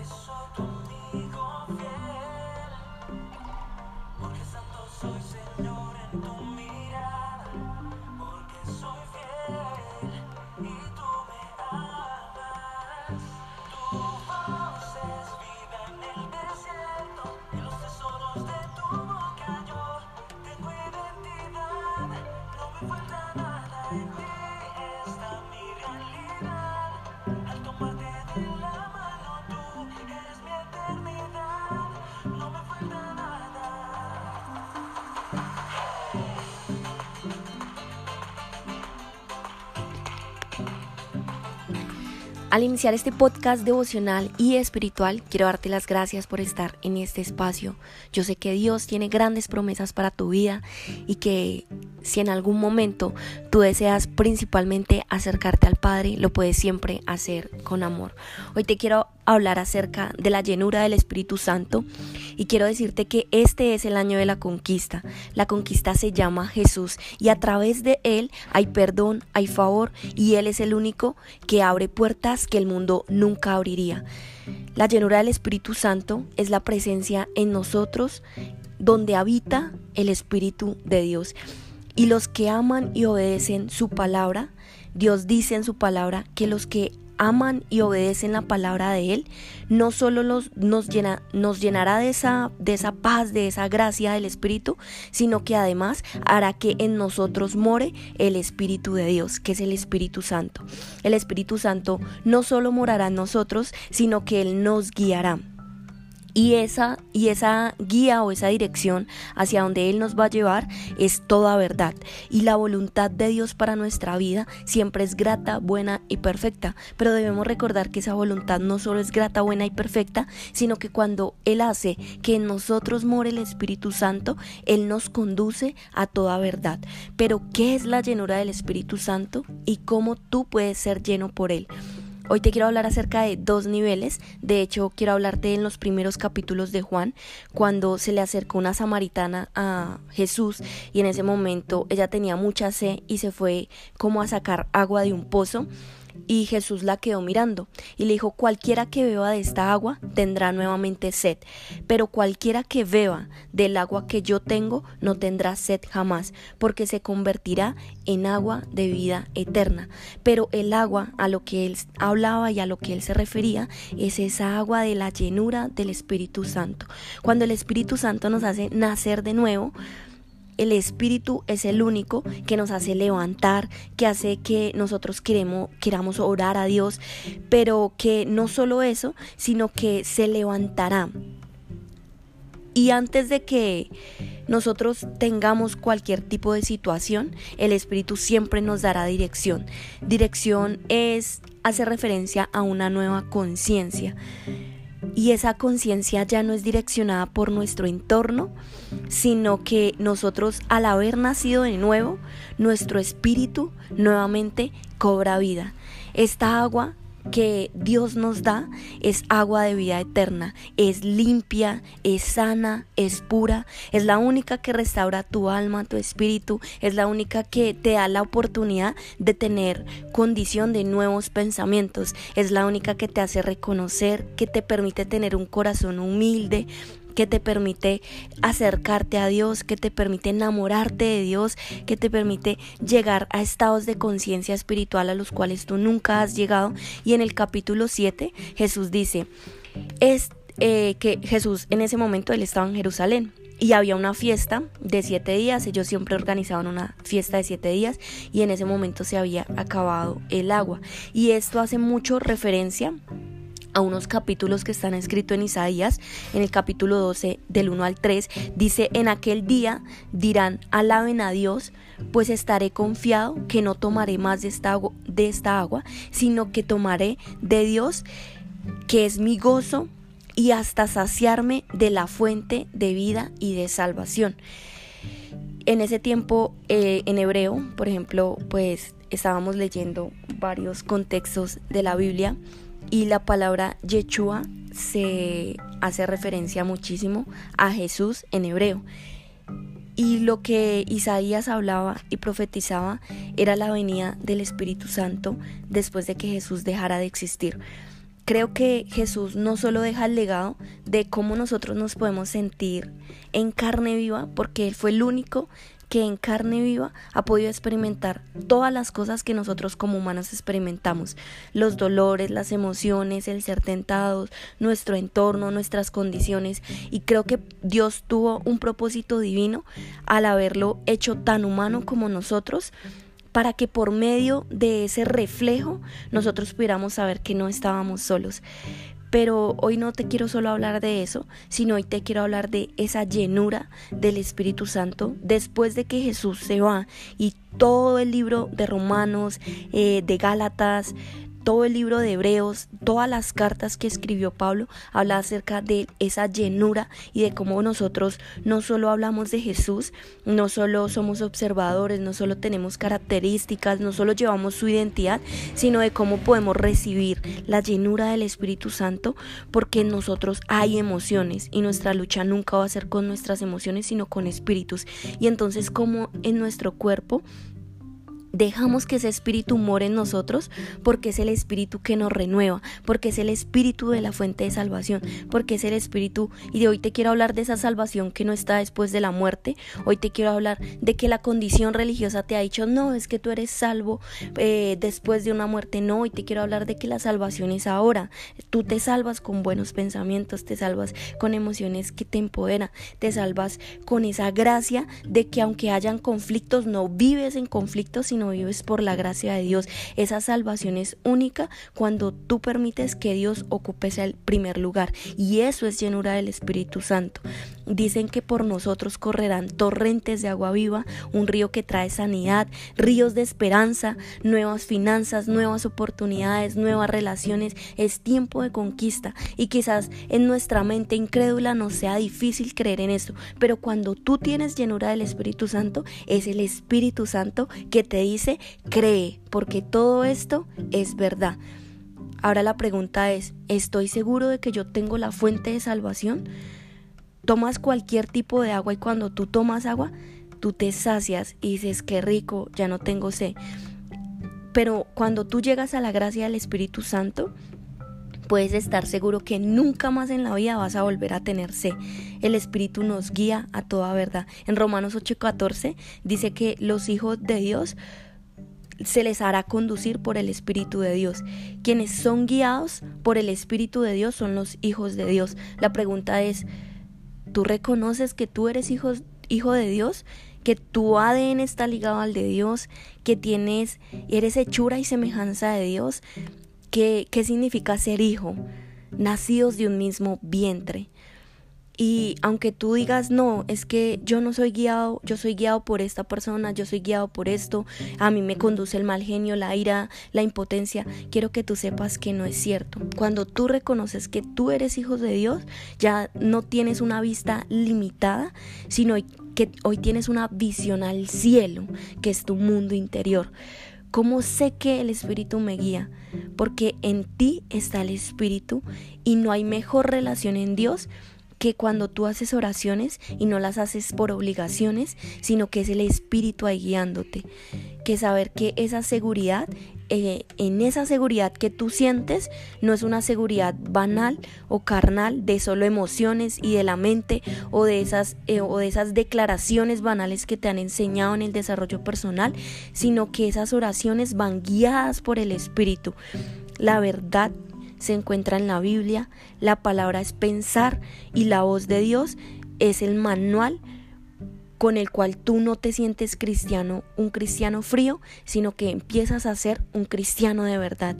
que só tu. Al iniciar este podcast devocional y espiritual, quiero darte las gracias por estar en este espacio. Yo sé que Dios tiene grandes promesas para tu vida y que si en algún momento tú deseas principalmente acercarte al Padre, lo puedes siempre hacer con amor. Hoy te quiero hablar acerca de la llenura del Espíritu Santo y quiero decirte que este es el año de la conquista. La conquista se llama Jesús y a través de Él hay perdón, hay favor y Él es el único que abre puertas que el mundo nunca abriría. La llenura del Espíritu Santo es la presencia en nosotros donde habita el Espíritu de Dios. Y los que aman y obedecen su palabra, Dios dice en su palabra que los que aman y obedecen la palabra de Él, no solo los, nos, nos llenará de esa, de esa paz, de esa gracia del Espíritu, sino que además hará que en nosotros more el Espíritu de Dios, que es el Espíritu Santo. El Espíritu Santo no solo morará en nosotros, sino que Él nos guiará. Y esa, y esa guía o esa dirección hacia donde Él nos va a llevar es toda verdad. Y la voluntad de Dios para nuestra vida siempre es grata, buena y perfecta. Pero debemos recordar que esa voluntad no solo es grata, buena y perfecta, sino que cuando Él hace que en nosotros more el Espíritu Santo, Él nos conduce a toda verdad. Pero ¿qué es la llenura del Espíritu Santo y cómo tú puedes ser lleno por Él? Hoy te quiero hablar acerca de dos niveles. De hecho, quiero hablarte en los primeros capítulos de Juan, cuando se le acercó una samaritana a Jesús y en ese momento ella tenía mucha sed y se fue como a sacar agua de un pozo y Jesús la quedó mirando y le dijo, cualquiera que beba de esta agua tendrá nuevamente sed, pero cualquiera que beba del agua que yo tengo no tendrá sed jamás, porque se convertirá en agua de vida eterna. Pero el agua a lo que él hablaba y a lo que él se refería es esa agua de la llenura del Espíritu Santo. Cuando el Espíritu Santo nos hace nacer de nuevo, el Espíritu es el único que nos hace levantar, que hace que nosotros queremos, queramos orar a Dios, pero que no solo eso, sino que se levantará. Y antes de que nosotros tengamos cualquier tipo de situación, el Espíritu siempre nos dará dirección. Dirección es hace referencia a una nueva conciencia y esa conciencia ya no es direccionada por nuestro entorno, sino que nosotros al haber nacido de nuevo, nuestro espíritu nuevamente cobra vida. Esta agua que Dios nos da es agua de vida eterna, es limpia, es sana, es pura, es la única que restaura tu alma, tu espíritu, es la única que te da la oportunidad de tener condición de nuevos pensamientos, es la única que te hace reconocer, que te permite tener un corazón humilde, que te permite acercarte a Dios, que te permite enamorarte de Dios, que te permite llegar a estados de conciencia espiritual a los cuales tú nunca has llegado. Y en el capítulo 7 Jesús dice, es eh, que Jesús en ese momento él estaba en Jerusalén y había una fiesta de siete días, ellos siempre organizaban una fiesta de siete días y en ese momento se había acabado el agua. Y esto hace mucho referencia a unos capítulos que están escritos en Isaías, en el capítulo 12 del 1 al 3, dice, en aquel día dirán, alaben a Dios, pues estaré confiado que no tomaré más de esta, agua, de esta agua, sino que tomaré de Dios, que es mi gozo, y hasta saciarme de la fuente de vida y de salvación. En ese tiempo, eh, en hebreo, por ejemplo, pues estábamos leyendo varios contextos de la Biblia y la palabra Yeshua se hace referencia muchísimo a Jesús en hebreo. Y lo que Isaías hablaba y profetizaba era la venida del Espíritu Santo después de que Jesús dejara de existir. Creo que Jesús no solo deja el legado de cómo nosotros nos podemos sentir en carne viva, porque Él fue el único que en carne viva ha podido experimentar todas las cosas que nosotros como humanos experimentamos, los dolores, las emociones, el ser tentados, nuestro entorno, nuestras condiciones, y creo que Dios tuvo un propósito divino al haberlo hecho tan humano como nosotros para que por medio de ese reflejo nosotros pudiéramos saber que no estábamos solos. Pero hoy no te quiero solo hablar de eso, sino hoy te quiero hablar de esa llenura del Espíritu Santo después de que Jesús se va. Y todo el libro de Romanos, eh, de Gálatas, todo el libro de Hebreos, todas las cartas que escribió Pablo, habla acerca de esa llenura y de cómo nosotros no solo hablamos de Jesús, no solo somos observadores, no solo tenemos características, no solo llevamos su identidad, sino de cómo podemos recibir la llenura del Espíritu Santo, porque en nosotros hay emociones y nuestra lucha nunca va a ser con nuestras emociones, sino con espíritus. Y entonces como en nuestro cuerpo Dejamos que ese espíritu more en nosotros porque es el espíritu que nos renueva, porque es el espíritu de la fuente de salvación, porque es el espíritu y de hoy te quiero hablar de esa salvación que no está después de la muerte, hoy te quiero hablar de que la condición religiosa te ha dicho no, es que tú eres salvo eh, después de una muerte, no, hoy te quiero hablar de que la salvación es ahora, tú te salvas con buenos pensamientos, te salvas con emociones que te empoderan, te salvas con esa gracia de que aunque hayan conflictos, no vives en conflictos, sino no vives por la gracia de Dios. Esa salvación es única cuando tú permites que Dios ocupe el primer lugar. Y eso es llenura del Espíritu Santo. Dicen que por nosotros correrán torrentes de agua viva, un río que trae sanidad, ríos de esperanza, nuevas finanzas, nuevas oportunidades, nuevas relaciones. Es tiempo de conquista y quizás en nuestra mente incrédula nos sea difícil creer en eso, pero cuando tú tienes llenura del Espíritu Santo, es el Espíritu Santo que te dice, cree, porque todo esto es verdad. Ahora la pregunta es, ¿estoy seguro de que yo tengo la fuente de salvación? Tomas cualquier tipo de agua y cuando tú tomas agua, tú te sacias y dices, qué rico, ya no tengo sed. Pero cuando tú llegas a la gracia del Espíritu Santo, puedes estar seguro que nunca más en la vida vas a volver a tener sed. El Espíritu nos guía a toda verdad. En Romanos 8:14 dice que los hijos de Dios se les hará conducir por el Espíritu de Dios. Quienes son guiados por el Espíritu de Dios son los hijos de Dios. La pregunta es, ¿tú reconoces que tú eres hijo, hijo de Dios? que tu ADN está ligado al de Dios, que tienes, eres hechura y semejanza de Dios. ¿Qué, qué significa ser hijo? Nacidos de un mismo vientre. Y aunque tú digas, no, es que yo no soy guiado, yo soy guiado por esta persona, yo soy guiado por esto, a mí me conduce el mal genio, la ira, la impotencia, quiero que tú sepas que no es cierto. Cuando tú reconoces que tú eres hijo de Dios, ya no tienes una vista limitada, sino que hoy tienes una visión al cielo, que es tu mundo interior. ¿Cómo sé que el Espíritu me guía? Porque en ti está el Espíritu y no hay mejor relación en Dios que cuando tú haces oraciones y no las haces por obligaciones, sino que es el Espíritu ahí guiándote. Que saber que esa seguridad, eh, en esa seguridad que tú sientes, no es una seguridad banal o carnal de solo emociones y de la mente o de esas, eh, o de esas declaraciones banales que te han enseñado en el desarrollo personal, sino que esas oraciones van guiadas por el Espíritu. La verdad se encuentra en la Biblia, la palabra es pensar y la voz de Dios es el manual con el cual tú no te sientes cristiano, un cristiano frío, sino que empiezas a ser un cristiano de verdad.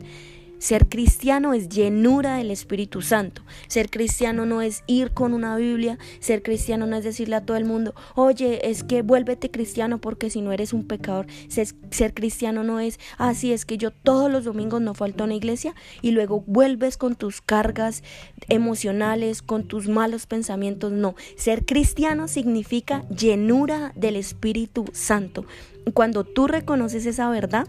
Ser cristiano es llenura del Espíritu Santo. Ser cristiano no es ir con una Biblia. Ser cristiano no es decirle a todo el mundo, oye, es que vuélvete cristiano porque si no eres un pecador. Ser, cristiano no es, así ah, es que yo todos los domingos no falto a una iglesia y luego vuelves con tus cargas emocionales, con tus malos pensamientos. No, ser cristiano significa llenura del Espíritu Santo. Cuando tú reconoces esa verdad,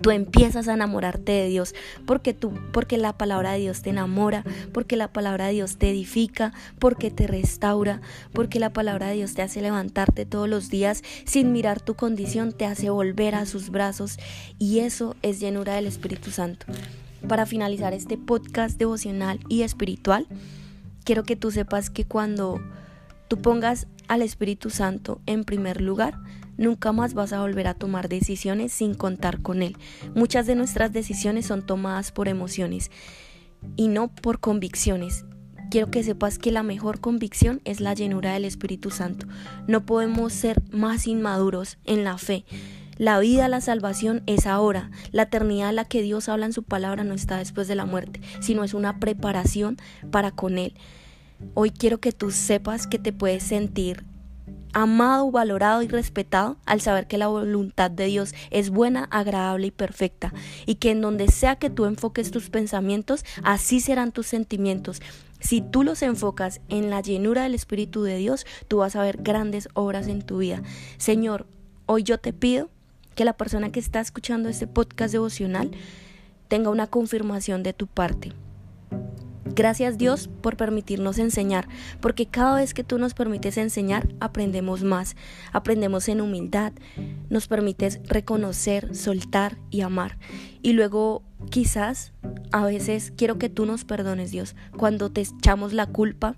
tú empiezas a enamorarte de Dios porque tú porque la palabra de Dios te enamora, porque la palabra de Dios te edifica, porque te restaura, porque la palabra de Dios te hace levantarte todos los días sin mirar tu condición, te hace volver a sus brazos y eso es llenura del Espíritu Santo. Para finalizar este podcast devocional y espiritual, quiero que tú sepas que cuando tú pongas al Espíritu Santo en primer lugar, Nunca más vas a volver a tomar decisiones sin contar con Él. Muchas de nuestras decisiones son tomadas por emociones y no por convicciones. Quiero que sepas que la mejor convicción es la llenura del Espíritu Santo. No podemos ser más inmaduros en la fe. La vida, la salvación es ahora. La eternidad a la que Dios habla en su palabra no está después de la muerte, sino es una preparación para con Él. Hoy quiero que tú sepas que te puedes sentir amado, valorado y respetado al saber que la voluntad de Dios es buena, agradable y perfecta y que en donde sea que tú enfoques tus pensamientos, así serán tus sentimientos. Si tú los enfocas en la llenura del Espíritu de Dios, tú vas a ver grandes obras en tu vida. Señor, hoy yo te pido que la persona que está escuchando este podcast devocional tenga una confirmación de tu parte. Gracias Dios por permitirnos enseñar, porque cada vez que tú nos permites enseñar, aprendemos más, aprendemos en humildad, nos permites reconocer, soltar y amar. Y luego quizás a veces quiero que tú nos perdones Dios, cuando te echamos la culpa,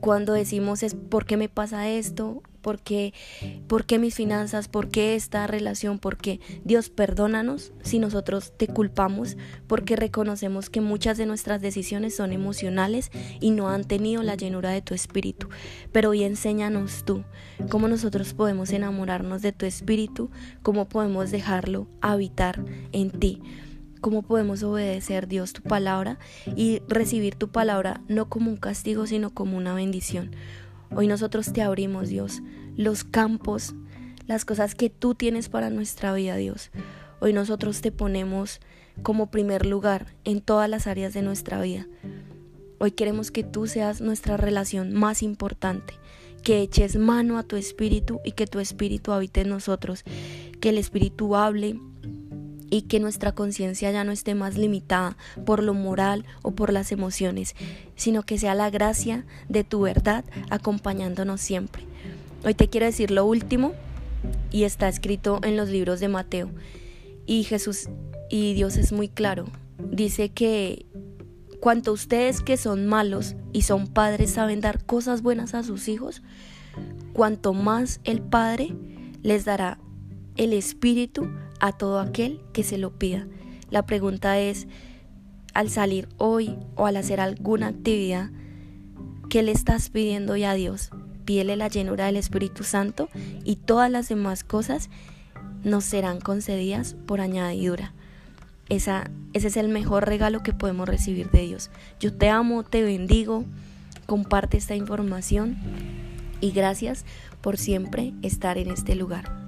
cuando decimos es por qué me pasa esto, por qué, por qué mis finanzas, por qué esta relación, porque Dios perdónanos si nosotros te culpamos, porque reconocemos que muchas de nuestras decisiones son emocionales y no han tenido la llenura de tu espíritu. Pero hoy enséñanos tú cómo nosotros podemos enamorarnos de tu espíritu, cómo podemos dejarlo habitar en ti cómo podemos obedecer Dios tu palabra y recibir tu palabra no como un castigo, sino como una bendición. Hoy nosotros te abrimos, Dios, los campos, las cosas que tú tienes para nuestra vida, Dios. Hoy nosotros te ponemos como primer lugar en todas las áreas de nuestra vida. Hoy queremos que tú seas nuestra relación más importante, que eches mano a tu espíritu y que tu espíritu habite en nosotros, que el espíritu hable, y que nuestra conciencia ya no esté más limitada por lo moral o por las emociones, sino que sea la gracia de tu verdad acompañándonos siempre. Hoy te quiero decir lo último y está escrito en los libros de Mateo. Y Jesús y Dios es muy claro. Dice que cuanto ustedes que son malos y son padres saben dar cosas buenas a sus hijos, cuanto más el Padre les dará el Espíritu a todo aquel que se lo pida. La pregunta es, al salir hoy o al hacer alguna actividad, ¿qué le estás pidiendo ya a Dios? Pídele la llenura del Espíritu Santo y todas las demás cosas nos serán concedidas por añadidura. Esa, ese es el mejor regalo que podemos recibir de Dios. Yo te amo, te bendigo, comparte esta información y gracias por siempre estar en este lugar.